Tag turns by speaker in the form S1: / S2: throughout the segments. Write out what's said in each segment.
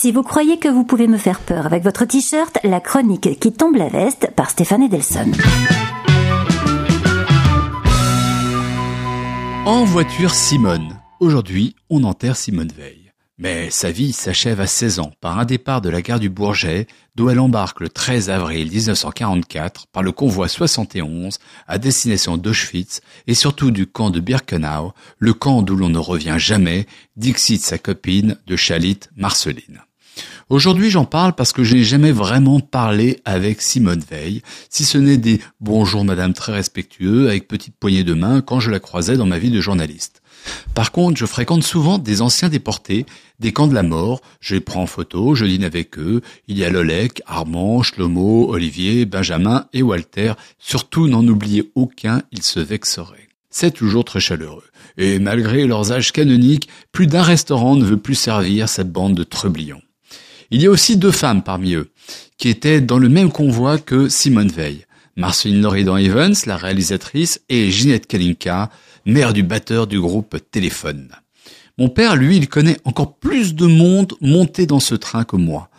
S1: Si vous croyez que vous pouvez me faire peur avec votre t-shirt, la chronique qui tombe la veste par Stéphane Edelson.
S2: En voiture, Simone. Aujourd'hui, on enterre Simone Veil. Mais sa vie s'achève à 16 ans par un départ de la gare du Bourget, d'où elle embarque le 13 avril 1944 par le convoi 71 à destination d'Auschwitz et surtout du camp de Birkenau, le camp d'où l'on ne revient jamais, dixit sa copine de Chalit, Marceline. Aujourd'hui, j'en parle parce que je n'ai jamais vraiment parlé avec Simone Veil, si ce n'est des bonjour madame très respectueux avec petite poignée de main quand je la croisais dans ma vie de journaliste. Par contre, je fréquente souvent des anciens déportés, des camps de la mort, je prends en photo, je dîne avec eux, il y a Lolek, Armand, Shlomo, Olivier, Benjamin et Walter, surtout n'en oubliez aucun, ils se vexeraient. C'est toujours très chaleureux. Et malgré leurs âges canoniques, plus d'un restaurant ne veut plus servir cette bande de trublions. Il y a aussi deux femmes parmi eux, qui étaient dans le même convoi que Simone Veil. Marceline Loridan Evans, la réalisatrice, et Ginette Kalinka, mère du batteur du groupe Téléphone. Mon père, lui, il connaît encore plus de monde monté dans ce train que moi.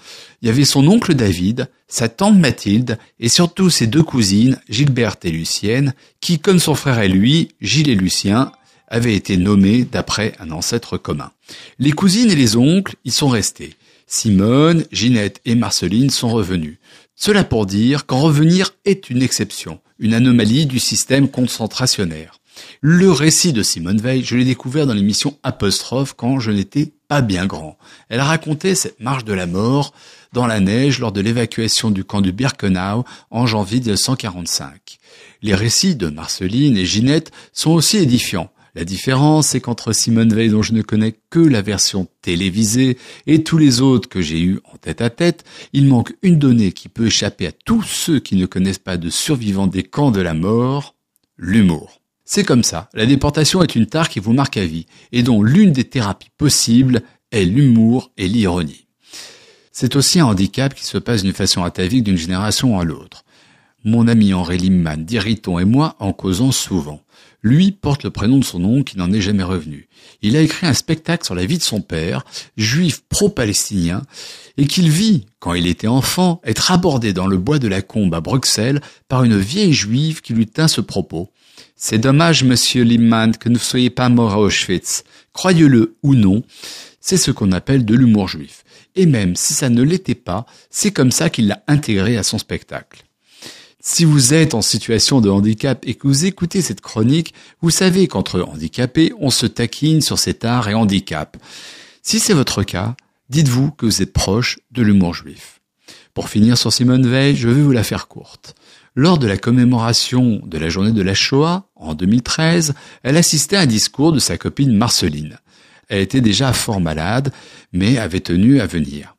S2: Il y avait son oncle David, sa tante Mathilde, et surtout ses deux cousines, Gilberte et Lucienne, qui, comme son frère et lui, Gilles et Lucien, avaient été nommés d'après un ancêtre commun. Les cousines et les oncles y sont restés. Simone, Ginette et Marceline sont revenus. Cela pour dire qu'en revenir est une exception, une anomalie du système concentrationnaire. Le récit de Simone Veil, je l'ai découvert dans l'émission Apostrophe quand je n'étais pas bien grand. Elle racontait cette marche de la mort dans la neige lors de l'évacuation du camp de Birkenau en janvier 1945. Les récits de Marceline et Ginette sont aussi édifiants. La différence, c'est qu'entre Simone Veil, dont je ne connais que la version télévisée, et tous les autres que j'ai eus en tête à tête, il manque une donnée qui peut échapper à tous ceux qui ne connaissent pas de survivants des camps de la mort, l'humour. C'est comme ça, la déportation est une tare qui vous marque à vie, et dont l'une des thérapies possibles est l'humour et l'ironie. C'est aussi un handicap qui se passe d'une façon atavique d'une génération à l'autre. Mon ami Henri Limman d'Iriton et moi en causons souvent. Lui porte le prénom de son oncle qui n'en est jamais revenu. Il a écrit un spectacle sur la vie de son père, juif pro-palestinien, et qu'il vit, quand il était enfant, être abordé dans le bois de la Combe à Bruxelles par une vieille juive qui lui tint ce propos. C'est dommage, monsieur Limman, que ne soyez pas mort à Auschwitz. Croyez-le ou non, c'est ce qu'on appelle de l'humour juif. Et même si ça ne l'était pas, c'est comme ça qu'il l'a intégré à son spectacle. Si vous êtes en situation de handicap et que vous écoutez cette chronique, vous savez qu'entre handicapés, on se taquine sur cet art et handicap. Si c'est votre cas, dites-vous que vous êtes proche de l'humour juif. Pour finir sur Simone Veil, je vais vous la faire courte. Lors de la commémoration de la journée de la Shoah, en 2013, elle assistait à un discours de sa copine Marceline. Elle était déjà fort malade, mais avait tenu à venir.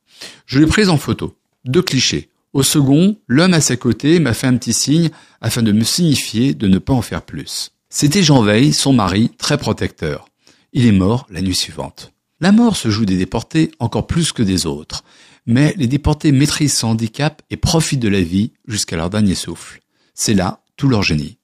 S2: Je l'ai prise en photo. Deux clichés. Au second, l'homme à sa côté m'a fait un petit signe afin de me signifier de ne pas en faire plus. C'était Jean Veil, son mari, très protecteur. Il est mort la nuit suivante. La mort se joue des déportés encore plus que des autres, mais les déportés maîtrisent son handicap et profitent de la vie jusqu'à leur dernier souffle. C'est là tout leur génie.